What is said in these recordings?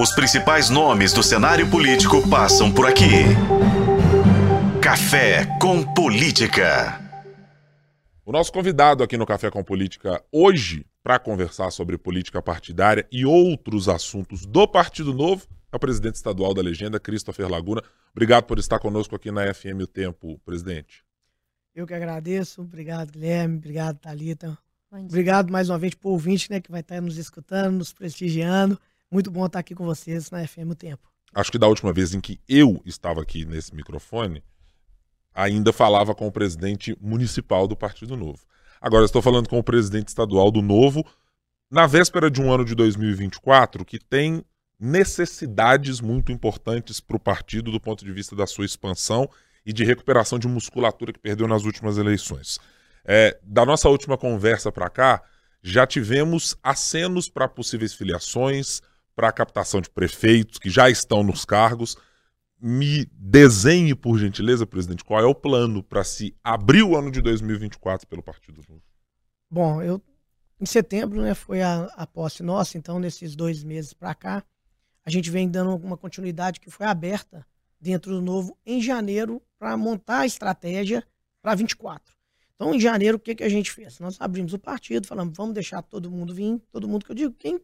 Os principais nomes do cenário político passam por aqui. Café com Política. O nosso convidado aqui no Café com Política hoje, para conversar sobre política partidária e outros assuntos do Partido Novo, é o presidente estadual da Legenda, Christopher Laguna. Obrigado por estar conosco aqui na FM O Tempo, presidente. Eu que agradeço. Obrigado, Guilherme. Obrigado, Thalita. Obrigado mais uma vez por ouvinte, né, que vai estar nos escutando, nos prestigiando. Muito bom estar aqui com vocês na FM O Tempo. Acho que da última vez em que eu estava aqui nesse microfone, ainda falava com o presidente municipal do Partido Novo. Agora estou falando com o presidente estadual do Novo, na véspera de um ano de 2024 que tem necessidades muito importantes para o partido do ponto de vista da sua expansão e de recuperação de musculatura que perdeu nas últimas eleições. É, da nossa última conversa para cá, já tivemos acenos para possíveis filiações, para a captação de prefeitos que já estão nos cargos. Me desenhe, por gentileza, presidente, qual é o plano para se abrir o ano de 2024 pelo Partido Novo? Bom, eu em setembro né, foi a, a posse nossa, então nesses dois meses para cá, a gente vem dando uma continuidade que foi aberta dentro do novo em janeiro para montar a estratégia para 24. Então, em janeiro, o que, que a gente fez? Nós abrimos o partido, falamos, vamos deixar todo mundo vir, todo mundo que eu digo, quem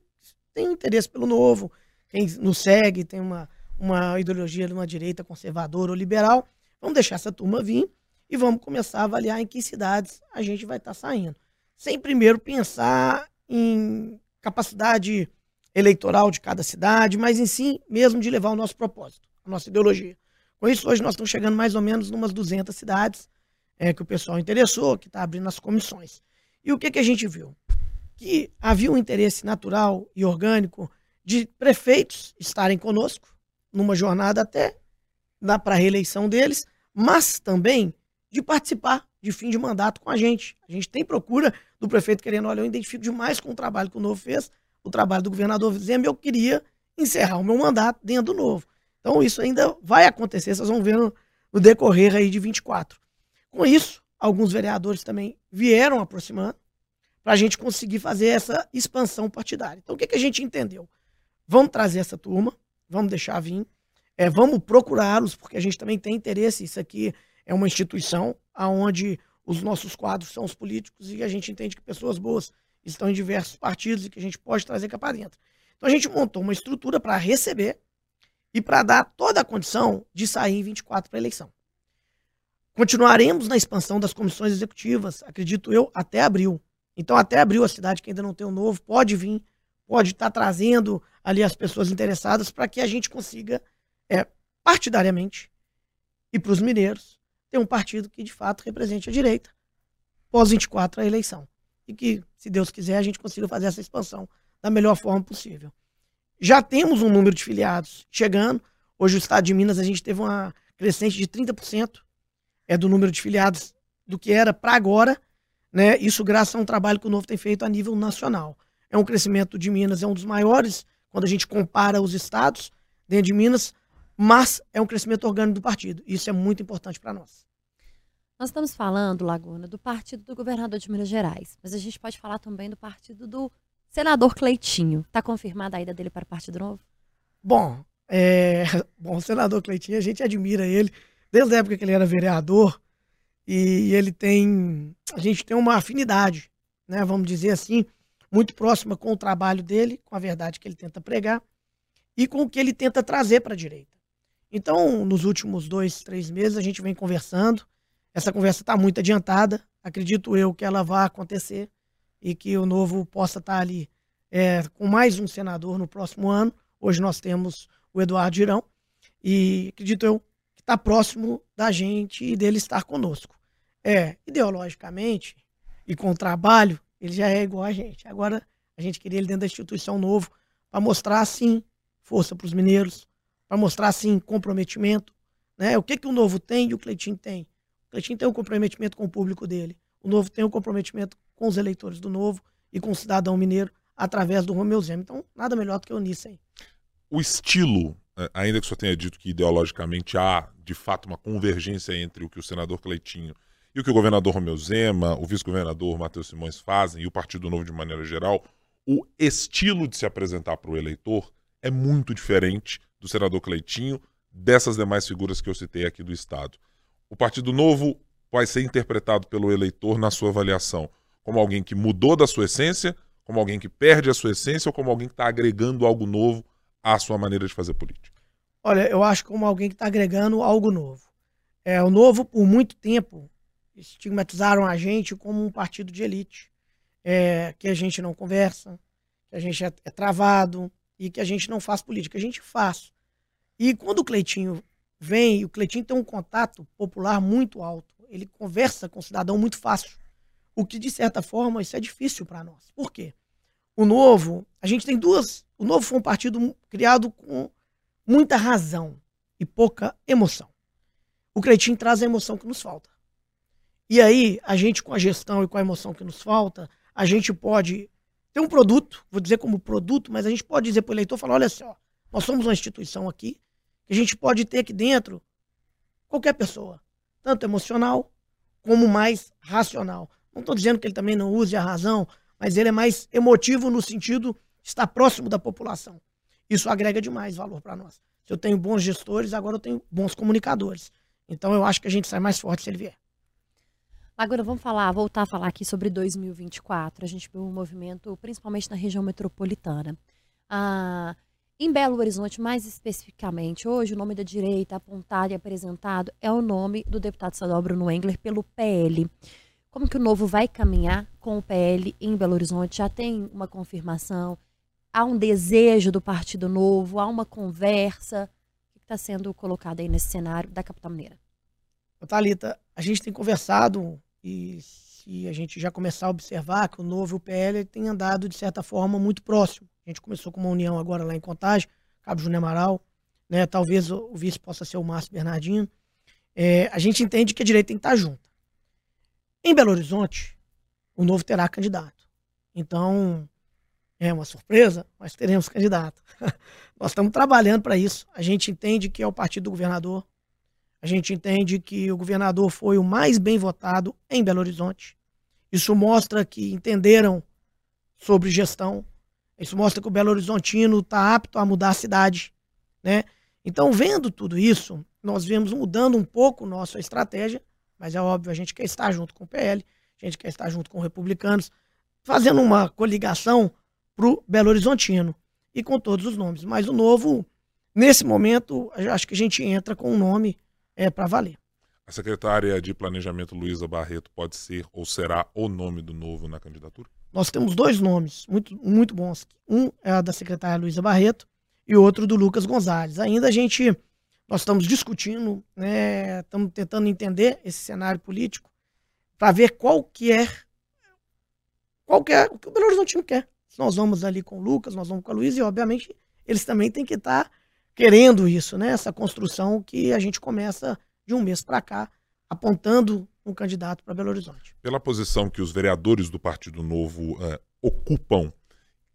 tem interesse pelo novo, quem nos segue, tem uma, uma ideologia de uma direita conservadora ou liberal, vamos deixar essa turma vir e vamos começar a avaliar em que cidades a gente vai estar tá saindo. Sem primeiro pensar em capacidade eleitoral de cada cidade, mas em si mesmo de levar o nosso propósito, a nossa ideologia. Com isso, hoje nós estamos chegando mais ou menos umas 200 cidades é, que o pessoal interessou, que está abrindo as comissões. E o que, que a gente viu? Que havia um interesse natural e orgânico de prefeitos estarem conosco numa jornada até para a reeleição deles, mas também de participar de fim de mandato com a gente. A gente tem procura do prefeito querendo, olha, eu identifico demais com o trabalho que o Novo fez, o trabalho do governador Zema, eu queria encerrar o meu mandato dentro do novo. Então isso ainda vai acontecer, vocês vão ver no, no decorrer aí de 24. Com isso, alguns vereadores também vieram aproximando para a gente conseguir fazer essa expansão partidária. Então o que, que a gente entendeu? Vamos trazer essa turma, vamos deixar vir, é, vamos procurá-los, porque a gente também tem interesse, isso aqui é uma instituição onde os nossos quadros são os políticos e a gente entende que pessoas boas estão em diversos partidos e que a gente pode trazer cá para dentro. Então a gente montou uma estrutura para receber e para dar toda a condição de sair em 24 para a eleição. Continuaremos na expansão das comissões executivas, acredito eu, até abril. Então, até abril, a cidade que ainda não tem o um novo pode vir, pode estar tá trazendo ali as pessoas interessadas para que a gente consiga, é, partidariamente, e para os mineiros, ter um partido que de fato represente a direita pós 24 a eleição e que, se Deus quiser, a gente consiga fazer essa expansão da melhor forma possível. Já temos um número de filiados chegando. Hoje, o estado de Minas, a gente teve uma crescente de 30% é, do número de filiados do que era para agora. Né? Isso graças a um trabalho que o Novo tem feito a nível nacional. É um crescimento de Minas, é um dos maiores quando a gente compara os estados dentro de Minas, mas é um crescimento orgânico do partido. Isso é muito importante para nós. Nós estamos falando, Laguna, do partido do governador de Minas Gerais, mas a gente pode falar também do partido do senador Cleitinho. Está confirmada a ida dele para o Partido Novo? Bom, é... bom, o senador Cleitinho, a gente admira ele desde a época que ele era vereador e ele tem, a gente tem uma afinidade, né, vamos dizer assim, muito próxima com o trabalho dele, com a verdade que ele tenta pregar e com o que ele tenta trazer para a direita. Então, nos últimos dois, três meses, a gente vem conversando, essa conversa está muito adiantada. Acredito eu que ela vai acontecer e que o novo possa estar tá ali é, com mais um senador no próximo ano. Hoje nós temos o Eduardo Girão e acredito eu está próximo da gente e dele estar conosco. É, ideologicamente e com o trabalho, ele já é igual a gente. Agora a gente queria ele dentro da instituição novo para mostrar assim força para os mineiros, para mostrar assim comprometimento, né? O que que o novo tem e o Cleitinho tem? Cleitinho tem um comprometimento com o público dele. O Novo tem um comprometimento com os eleitores do Novo e com o cidadão mineiro através do Romeu Zema. Então, nada melhor do que unir isso aí. O estilo, é, ainda que o senhor tenha dito que ideologicamente há, de fato, uma convergência entre o que o senador Cleitinho e o que o governador Romeu Zema, o vice-governador Matheus Simões fazem e o Partido Novo de maneira geral, o estilo de se apresentar para o eleitor é muito diferente do senador Cleitinho, dessas demais figuras que eu citei aqui do Estado. O Partido Novo vai ser interpretado pelo eleitor na sua avaliação como alguém que mudou da sua essência, como alguém que perde a sua essência ou como alguém que está agregando algo novo à sua maneira de fazer política? Olha, eu acho como alguém que está agregando algo novo. É, o novo, por muito tempo, estigmatizaram a gente como um partido de elite, é, que a gente não conversa, que a gente é, é travado e que a gente não faz política. A gente faz. E quando o Cleitinho vem, o Cleitinho tem um contato popular muito alto. Ele conversa com o cidadão muito fácil. O que, de certa forma, isso é difícil para nós. Por quê? O Novo, a gente tem duas. O Novo foi um partido criado com muita razão e pouca emoção. O Cleitinho traz a emoção que nos falta. E aí, a gente, com a gestão e com a emoção que nos falta, a gente pode ter um produto, vou dizer como produto, mas a gente pode dizer para o eleitor, falar, olha só, nós somos uma instituição aqui, que a gente pode ter aqui dentro qualquer pessoa, tanto emocional como mais racional. Não estou dizendo que ele também não use a razão, mas ele é mais emotivo no sentido de estar próximo da população. Isso agrega demais valor para nós. Se eu tenho bons gestores, agora eu tenho bons comunicadores. Então eu acho que a gente sai mais forte se ele vier. Agora vamos falar, voltar a falar aqui sobre 2024. A gente viu um movimento, principalmente na região metropolitana. Ah, em Belo Horizonte, mais especificamente, hoje o nome da direita apontado e apresentado é o nome do deputado estadual Bruno Engler pelo PL. Como que o Novo vai caminhar com o PL em Belo Horizonte? Já tem uma confirmação? Há um desejo do Partido Novo? Há uma conversa? O que está sendo colocado aí nesse cenário da capital mineira? Thalita, a gente tem conversado e se a gente já começar a observar que o Novo e o PL têm andado, de certa forma, muito próximo. A gente começou com uma união agora lá em Contagem, Cabo Júnior Amaral, né? talvez o, vice possa ser o Márcio Bernardino. É, a gente entende que a direita tem que estar junto. Em Belo Horizonte, o novo terá candidato. Então, é uma surpresa, mas teremos candidato. Nós estamos trabalhando para isso. A gente entende que é o partido do governador. A gente entende que o governador foi o mais bem votado em Belo Horizonte. Isso mostra que entenderam sobre gestão. Isso mostra que o Belo Horizontino está apto a mudar a cidade. Né? Então, vendo tudo isso, nós viemos mudando um pouco nossa estratégia mas é óbvio, a gente quer estar junto com o PL, a gente quer estar junto com os republicanos, fazendo uma coligação para o Belo Horizontino e com todos os nomes. Mas o novo, nesse momento, acho que a gente entra com um nome é, para valer. A secretária de Planejamento, Luísa Barreto, pode ser ou será o nome do novo na candidatura? Nós temos dois nomes muito, muito bons. Um é a da secretária Luísa Barreto e outro do Lucas Gonzalez. Ainda a gente nós estamos discutindo, né, estamos tentando entender esse cenário político para ver qual que é qual que é o que o Belo Horizonte quer. Nós vamos ali com o Lucas, nós vamos com a Luísa e obviamente eles também têm que estar tá querendo isso, né? Essa construção que a gente começa de um mês para cá apontando um candidato para Belo Horizonte. Pela posição que os vereadores do Partido Novo uh, ocupam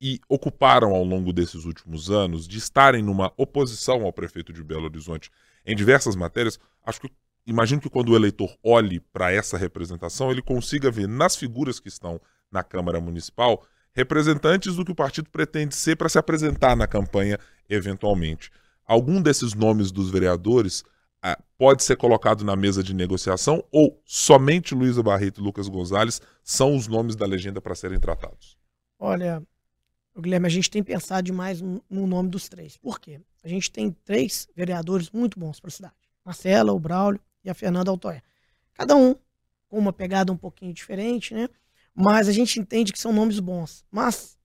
e ocuparam ao longo desses últimos anos de estarem numa oposição ao prefeito de Belo Horizonte em diversas matérias, acho que imagino que quando o eleitor olhe para essa representação, ele consiga ver nas figuras que estão na Câmara Municipal representantes do que o partido pretende ser para se apresentar na campanha eventualmente. Algum desses nomes dos vereadores ah, pode ser colocado na mesa de negociação ou somente Luísa Barreto e Lucas Gonzalez são os nomes da legenda para serem tratados? Olha, Guilherme, a gente tem pensado demais no, nome dos três. Por quê? A gente tem três vereadores muito bons para a cidade: Marcela, o Braulio e a Fernanda Altoé. Cada um com uma pegada um pouquinho diferente, né? Mas a gente entende que são nomes bons. Mas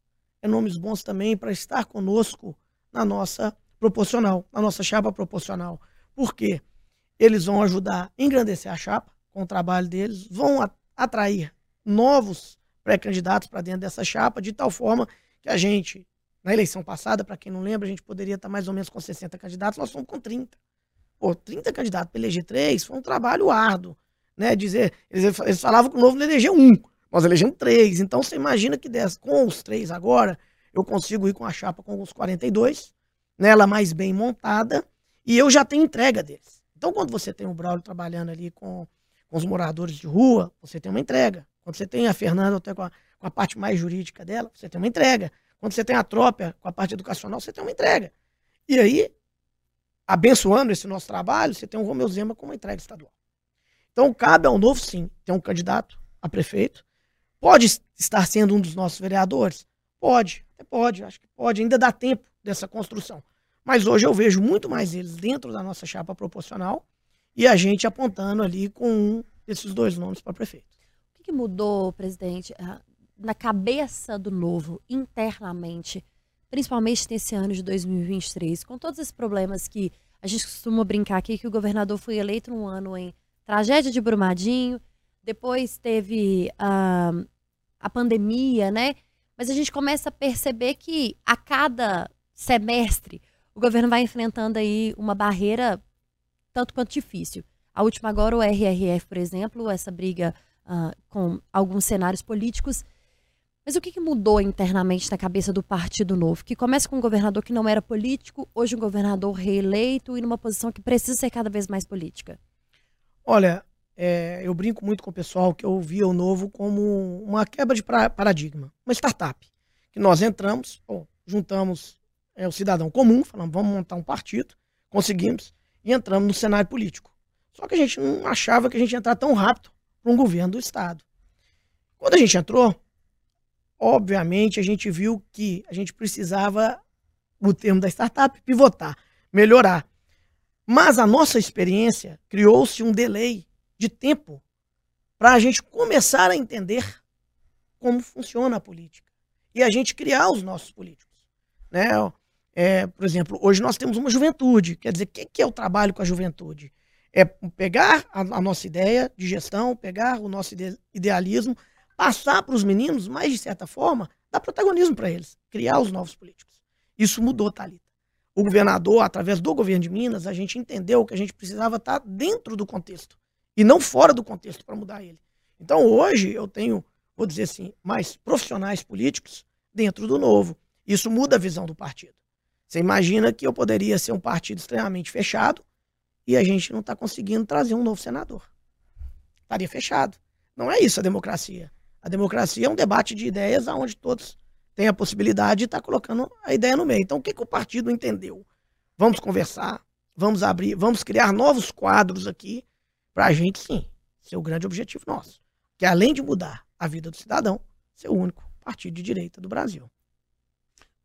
é nomes bons também para estar conosco na nossa proporcional, na nossa chapa proporcional. Por quê? Eles vão ajudar a engrandecer a chapa com o trabalho deles, vão atrair novos pré-candidatos para dentro dessa chapa, de tal forma que a gente, na eleição passada, para quem não lembra, a gente poderia estar mais ou menos com 60 candidatos, nós somos com 30. Pô, 30 candidatos para eleger três foi um trabalho árduo. Né? Dizer, eles, eles falavam que o novo não elegeu um, nós elegemos três. Então você imagina que dessa, com os três agora, eu consigo ir com a chapa com os 42, nela mais bem montada, e eu já tenho entrega deles. Então, quando você tem o Braulio trabalhando ali com, com os moradores de rua, você tem uma entrega. Quando você tem a Fernanda até com a, com a parte mais jurídica dela, você tem uma entrega. Quando você tem a tropa com a parte educacional, você tem uma entrega. E aí, abençoando esse nosso trabalho, você tem um Romeu Zema com uma entrega estadual. Então, cabe ao novo, sim, ter um candidato a prefeito. Pode estar sendo um dos nossos vereadores? Pode, pode, acho que pode, ainda dá tempo dessa construção. Mas hoje eu vejo muito mais eles dentro da nossa chapa proporcional e a gente apontando ali com um desses dois nomes para prefeito. O que, mudou, presidente, ah, na cabeça do novo, internamente, principalmente nesse ano de 2023, com todos esses problemas que a gente costuma brincar aqui, que o governador foi eleito um ano em tragédia de Brumadinho, depois teve uh, a pandemia, né? Mas a gente começa a perceber que a cada semestre o governo vai enfrentando aí uma barreira tanto quanto difícil. A última agora, o RRF, por exemplo, essa briga uh, com alguns cenários políticos. Mas o que, que, mudou internamente na cabeça do Partido Novo? Que começa com um governador que não era político, hoje um governador reeleito e numa posição que precisa ser cada vez mais política. Olha, é, eu brinco muito com o pessoal que eu via o Novo como uma quebra de paradigma, uma startup. Que nós entramos, juntamos é, o cidadão comum, falamos, vamos montar um partido, conseguimos, e entramos no cenário político. Só que a gente não achava que a gente ia entrar tão rápido para um governo do Estado. Quando a gente entrou, obviamente a gente viu que a gente precisava, no termo da startup, pivotar, melhorar. Mas a nossa experiência criou-se um delay de tempo para a gente começar a entender como funciona a política e a gente criar os nossos políticos. Né? É, por exemplo, hoje nós temos uma juventude. Quer dizer, o que, é o trabalho com a juventude? É pegar a, a nossa ideia de gestão, pegar o nosso ide idealismo, passar para os meninos, mas de certa forma, dar protagonismo para eles, criar os novos políticos. Isso mudou, Thalita. O governador, através do governo de Minas, a gente entendeu que a gente precisava estar dentro do contexto e não fora do contexto para mudar ele. Então hoje eu tenho, vou dizer assim, mais profissionais políticos dentro do novo. Isso muda a visão do partido. Você imagina que eu poderia ser um partido extremamente fechado e a gente não está conseguindo trazer um novo senador. Estaria fechado. Não é isso a democracia. A democracia é um debate de ideias onde todos têm a possibilidade de estar tá colocando a ideia no meio. Então, o que, que o partido entendeu? Vamos conversar, vamos abrir, vamos criar novos quadros aqui para a gente, sim, ser o grande objetivo nosso. Que além de mudar a vida do cidadão, ser o único partido de direita do Brasil.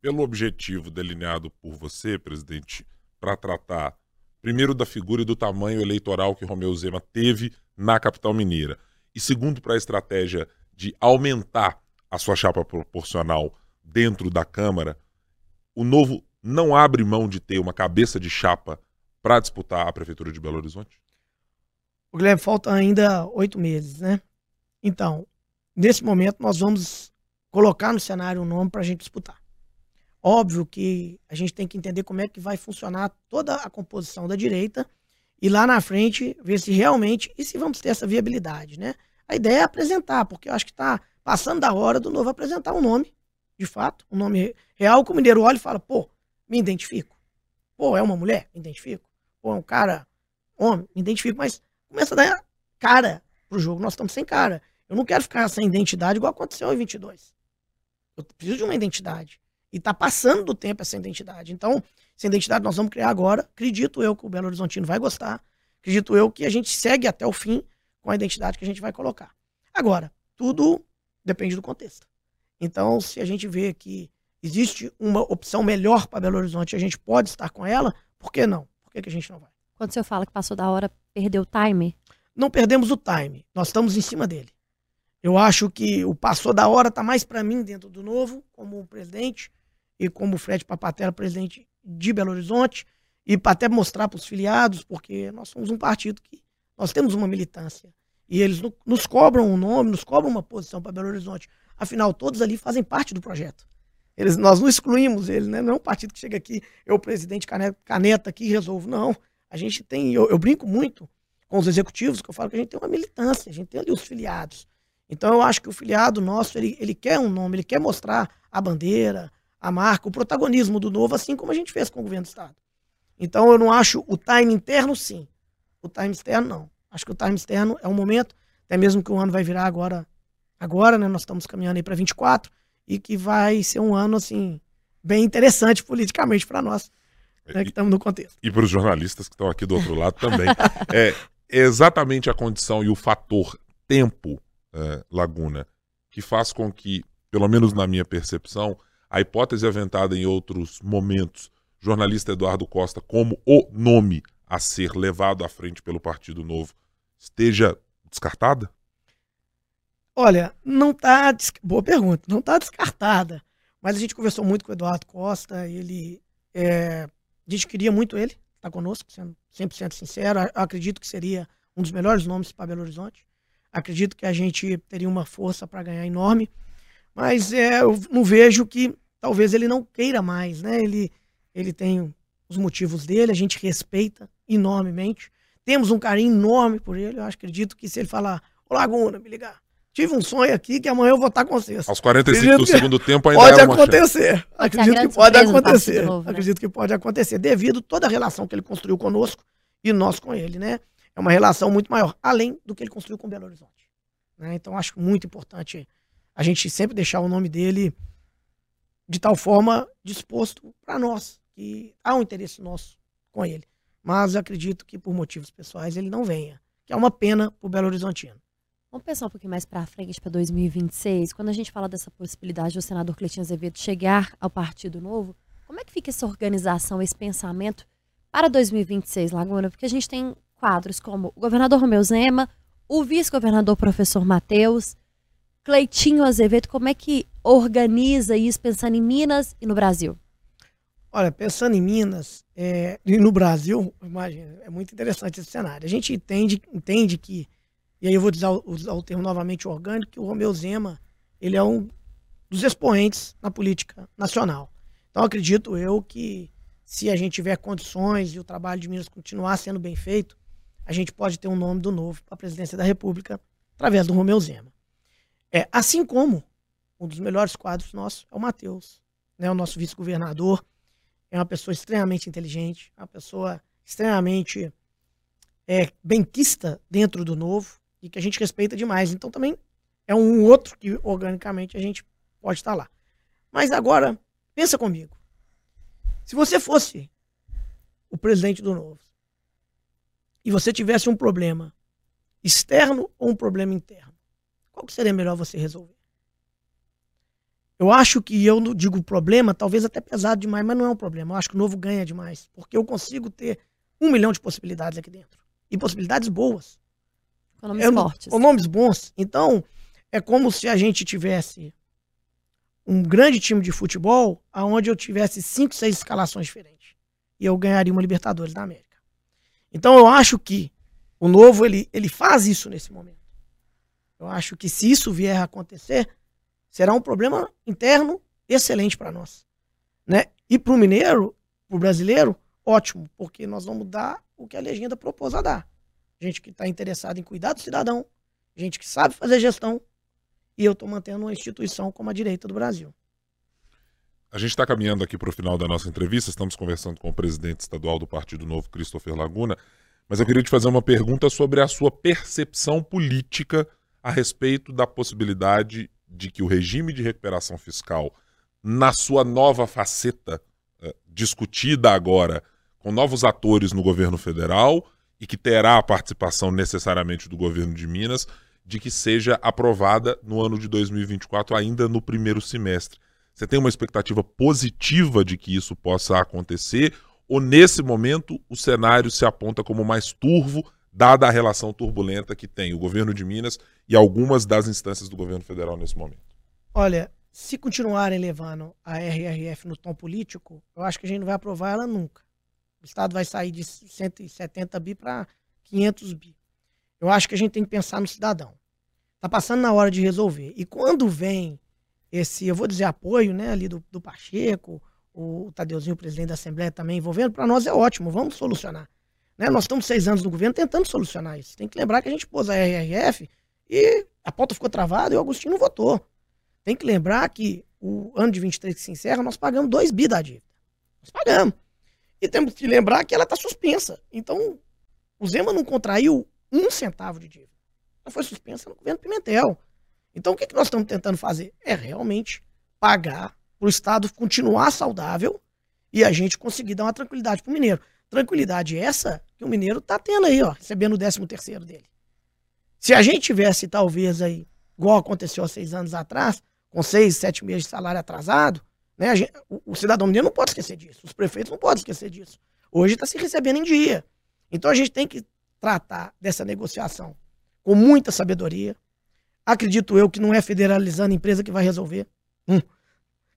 Pelo objetivo delineado por você, presidente, para tratar primeiro da figura e do tamanho eleitoral que Romeu Zema teve na capital mineira, e segundo para a estratégia de aumentar a sua chapa proporcional dentro da Câmara, o novo não abre mão de ter uma cabeça de chapa para disputar a Prefeitura de Belo Horizonte? O Guilherme, falta ainda oito meses, né? Então, nesse momento, nós vamos colocar no cenário um nome para a gente disputar. Óbvio que a gente tem que entender como é que vai funcionar toda a composição da direita e lá na frente ver se realmente e se vamos ter essa viabilidade, né? A ideia é apresentar, porque eu acho que está passando da hora do novo apresentar um nome, de fato, um nome real, que o mineiro olha e fala, pô, me identifico. Pô, é uma mulher? Me identifico. Pô, é um cara, homem? Me identifico. Mas começa a dar cara pro jogo. Nós estamos sem cara. Eu não quero ficar sem identidade igual aconteceu em 22. Eu preciso de uma identidade. E tá passando do tempo essa identidade. Então, essa identidade nós vamos criar agora. Acredito eu que o Belo Horizontino vai gostar. Acredito eu que a gente segue até o fim com a identidade que a gente vai colocar. Agora, tudo depende do contexto. Então, se a gente vê que existe uma opção melhor para Belo Horizonte, a gente pode estar com ela, por que não? Por que, que a gente não vai? Quando senhor fala que passou da hora, perdeu o time? Não perdemos o time, nós estamos em cima dele. Eu acho que o passou da hora está mais para mim dentro do novo, como presidente, e como Fred Papatella, presidente de Belo Horizonte, e para até mostrar para os filiados, porque nós somos um partido que nós temos uma militância. E eles nos cobram um nome, nos cobram uma posição para Belo Horizonte. Afinal, todos ali fazem parte do projeto. Eles, nós não excluímos eles, né? Não é um partido que chega aqui, eu, presidente caneta aqui, resolvo. Não. A gente tem, eu, eu brinco muito com os executivos, que eu falo que a gente tem uma militância, a gente tem ali os filiados. Então eu acho que o filiado nosso, ele, ele quer um nome, ele quer mostrar a bandeira, a marca, o protagonismo do novo, assim como a gente fez com o governo do Estado. Então eu não acho o time interno, sim. O time externo, não. Acho que o time externo é um momento, até mesmo que o ano vai virar agora, agora, né? Nós estamos caminhando aí para 24, e que vai ser um ano assim bem interessante politicamente para nós, né, que estamos no contexto. E para os jornalistas que estão aqui do outro lado também. é exatamente a condição e o fator tempo, é, Laguna, que faz com que, pelo menos na minha percepção, a hipótese aventada em outros momentos, jornalista Eduardo Costa como o nome a ser levado à frente pelo Partido Novo, esteja descartada? Olha, não está. Boa pergunta. Não está descartada. Mas a gente conversou muito com o Eduardo Costa. Ele. É, a gente queria muito ele, está conosco, sendo 100% sincero. Acredito que seria um dos melhores nomes para Belo Horizonte. Acredito que a gente teria uma força para ganhar enorme. Mas é, eu não vejo que talvez ele não queira mais, né? Ele, ele tem os motivos dele, a gente respeita enormemente. Temos um carinho enorme por ele. Eu acredito que se ele falar, ô Laguna, me ligar, tive um sonho aqui que amanhã eu vou estar com vocês. Aos 45 do segundo tempo ainda pode é uma acontecer. Acredito que pode acontecer. Novo, né? Acredito que pode acontecer, devido toda a relação que ele construiu conosco e nós com ele, né? É uma relação muito maior, além do que ele construiu com Belo Horizonte. né? Então acho muito importante a gente sempre deixar o nome dele de tal forma disposto para nós, que há um interesse nosso com ele. Mas eu acredito que por motivos pessoais ele não venha, que é uma pena para o Belo Horizontino. Vamos pensar um pouquinho mais para frente, para 2026. Quando a gente fala dessa possibilidade do senador Cleitinho Azevedo chegar ao Partido Novo, como é que fica essa organização, esse pensamento para 2026, Laguna? Porque a gente tem quadros como o governador Romeu Zema, o vice-governador professor Matheus, Cleitinho Azevedo. Como é que organiza isso pensando em Minas e no Brasil? Olha, pensando em Minas é, e no Brasil, imagina, é muito interessante esse cenário. A gente entende, entende que, e aí eu vou usar, usar o termo novamente orgânico, que o Romeu Zema, ele é um dos expoentes na política nacional. Então acredito eu que se a gente tiver condições e o trabalho de Minas continuar sendo bem feito, a gente pode ter um nome do novo para a presidência da República através do Romeu Zema. É, assim como um dos melhores quadros nossos é o Matheus, né, o nosso vice-governador, é uma pessoa extremamente inteligente, uma pessoa extremamente é, benquista dentro do novo e que a gente respeita demais. Então também é um outro que organicamente a gente pode estar lá. Mas agora, pensa comigo. Se você fosse o presidente do novo e você tivesse um problema externo ou um problema interno, qual que seria melhor você resolver? Eu acho que eu não digo problema, talvez até pesado demais, mas não é um problema. Eu acho que o novo ganha demais, porque eu consigo ter um milhão de possibilidades aqui dentro. E possibilidades boas. Com nomes É, fortes. com nomes bons. Então, é como se a gente tivesse um grande time de futebol, aonde eu tivesse cinco, seis escalações diferentes. E eu ganharia uma Libertadores da América. Então, eu acho que o novo, ele, ele faz isso nesse momento. Eu acho que se isso vier a acontecer, será um problema interno excelente para nós. Né? E para o mineiro, para o brasileiro, ótimo, porque nós vamos dar o que a legenda propôs a dar. Gente que está interessada em cuidar do cidadão, gente que sabe fazer gestão, e eu estou mantendo uma instituição como a direita do Brasil. A gente está caminhando aqui para o final da nossa entrevista, estamos conversando com o presidente estadual do Partido Novo, Christopher Laguna, mas eu queria te fazer uma pergunta sobre a sua percepção política a respeito da possibilidade de que o regime de recuperação fiscal, na sua nova faceta, eh, discutida agora com novos atores no governo federal e que terá a participação necessariamente do governo de Minas, de que seja aprovada no ano de 2024, ainda no primeiro semestre. Você tem uma expectativa positiva de que isso possa acontecer? Ou nesse momento o cenário se aponta como mais turvo, dada a relação turbulenta que tem o governo de Minas e algumas das instâncias do governo federal nesse momento? Olha, se continuarem levando a RRF no tom político, eu acho que a gente não vai aprovar ela nunca. O Estado vai sair de 170 bi para 500 bi. Eu acho que a gente tem que pensar no cidadão. Tá passando na hora de resolver. E quando vem esse, eu vou dizer, apoio, né, ali do, do Pacheco, o Tadeuzinho, o presidente da Assembleia, também envolvendo, para nós é ótimo, vamos solucionar. Né? Nós estamos seis anos no governo tentando solucionar isso. Tem que lembrar que a gente pôs a RRF e a pauta ficou travada e o Agostinho não votou. Tem que lembrar que o ano de 23 que se encerra, nós pagamos 2 bi da dívida. Nós pagamos. E temos que lembrar que ela está suspensa. Então, o Zema não contraiu um centavo de dívida. Ela foi suspensa no governo Pimentel. Então, o que, que nós estamos tentando fazer? É realmente pagar para o Estado continuar saudável e a gente conseguir dar uma tranquilidade para o mineiro. Tranquilidade essa que o mineiro está tendo aí, ó, recebendo o 13 terceiro dele. Se a gente tivesse, talvez, aí, igual aconteceu há seis anos atrás, com seis, sete meses de salário atrasado, né, gente, o, o, cidadão mineiro não pode esquecer disso. Os prefeitos não podem esquecer disso. Hoje está se recebendo em dia. Então a gente tem que tratar dessa negociação com muita sabedoria. Acredito eu que não é federalizando a empresa que vai resolver. Hum,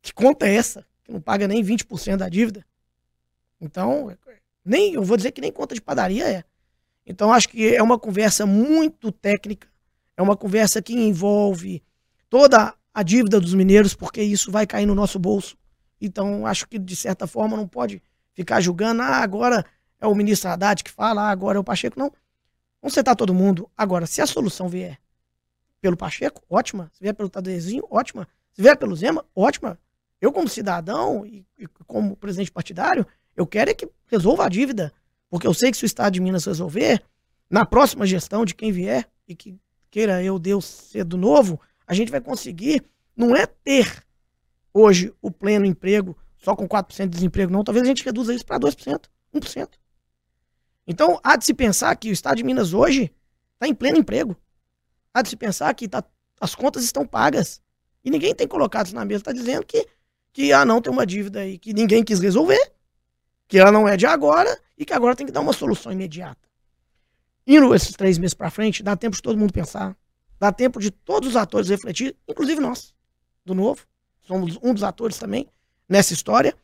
que conta é essa? Que não paga nem 20% da dívida. Então, nem eu vou dizer que nem conta de padaria é. Então, acho que é uma conversa muito técnica, é uma conversa que envolve toda a dívida dos mineiros, porque isso vai cair no nosso bolso. Então, acho que, de certa forma, não pode ficar julgando, ah, agora é o ministro Haddad que fala, ah, agora é o Pacheco. Não. Vamos sentar todo mundo. Agora, se a solução vier pelo Pacheco, ótima. Se vier pelo Tadezinho, ótima. Se vier pelo Zema, ótima. Eu, como cidadão e, e como presidente partidário, eu quero é que resolva a dívida. Porque eu sei que se o Estado de Minas resolver, na próxima gestão de quem vier, e que queira eu, Deus, ser do novo, a gente vai conseguir, não é ter hoje o pleno emprego só com 4% de desemprego, não. Talvez a gente reduza isso para 2%, 1%. Então, há de se pensar que o Estado de Minas hoje está em pleno emprego. Há de se pensar que tá, as contas estão pagas. E ninguém tem colocado isso na mesa. Está dizendo que, que ah, não tem uma dívida aí que ninguém quis resolver que ela não é de agora e que agora tem que dar uma solução imediata. Indo esses três meses para frente, dá tempo de todo mundo pensar, dá tempo de todos os atores refletir, inclusive nós, do Novo, somos um dos atores também nessa história.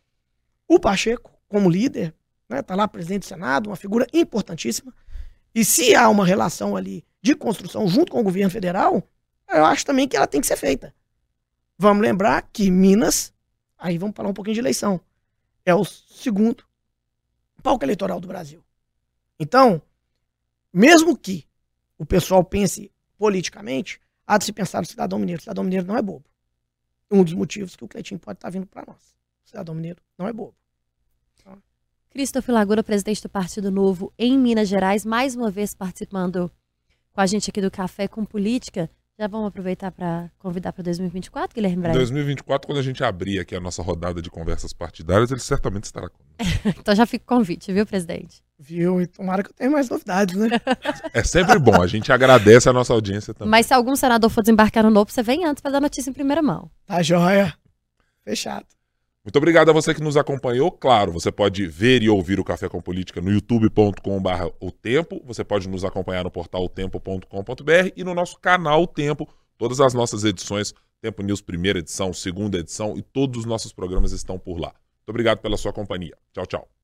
O Pacheco, como líder, né, tá lá presidente do Senado, uma figura importantíssima. E se há uma relação ali de construção junto com o governo federal, eu acho também que ela tem que ser feita. Vamos lembrar que Minas, aí vamos falar um pouquinho de eleição, é o segundo palco eleitoral do Brasil. Então, mesmo que o pessoal pense politicamente, há de se pensar no cidadão mineiro. O cidadão mineiro não é bobo. Um dos motivos que o Cleitinho pode estar vindo para nós. O cidadão mineiro não é bobo. Então... Christopher Laguna, presidente do Partido Novo em Minas Gerais, mais uma vez participando com a gente aqui do Café com Política. Já vamos aproveitar para convidar para 2024, Guilherme Braga? 2024, quando a gente abrir aqui a nossa rodada de conversas partidárias, ele certamente estará conosco. então já fica o convite, viu, presidente? Viu? E tomara que eu tenha mais novidades, né? é sempre bom, a gente agradece a nossa audiência também. Mas se algum senador for desembarcar no novo, você vem antes para dar notícia em primeira mão. Tá joia. Fechado. Muito obrigado a você que nos acompanhou. Claro, você pode ver e ouvir o Café com Política no youtube.com.br o tempo. Você pode nos acompanhar no portal tempo.com.br e no nosso canal o Tempo. Todas as nossas edições, Tempo News primeira edição, segunda edição e todos os nossos programas estão por lá. Muito obrigado pela sua companhia. Tchau, tchau.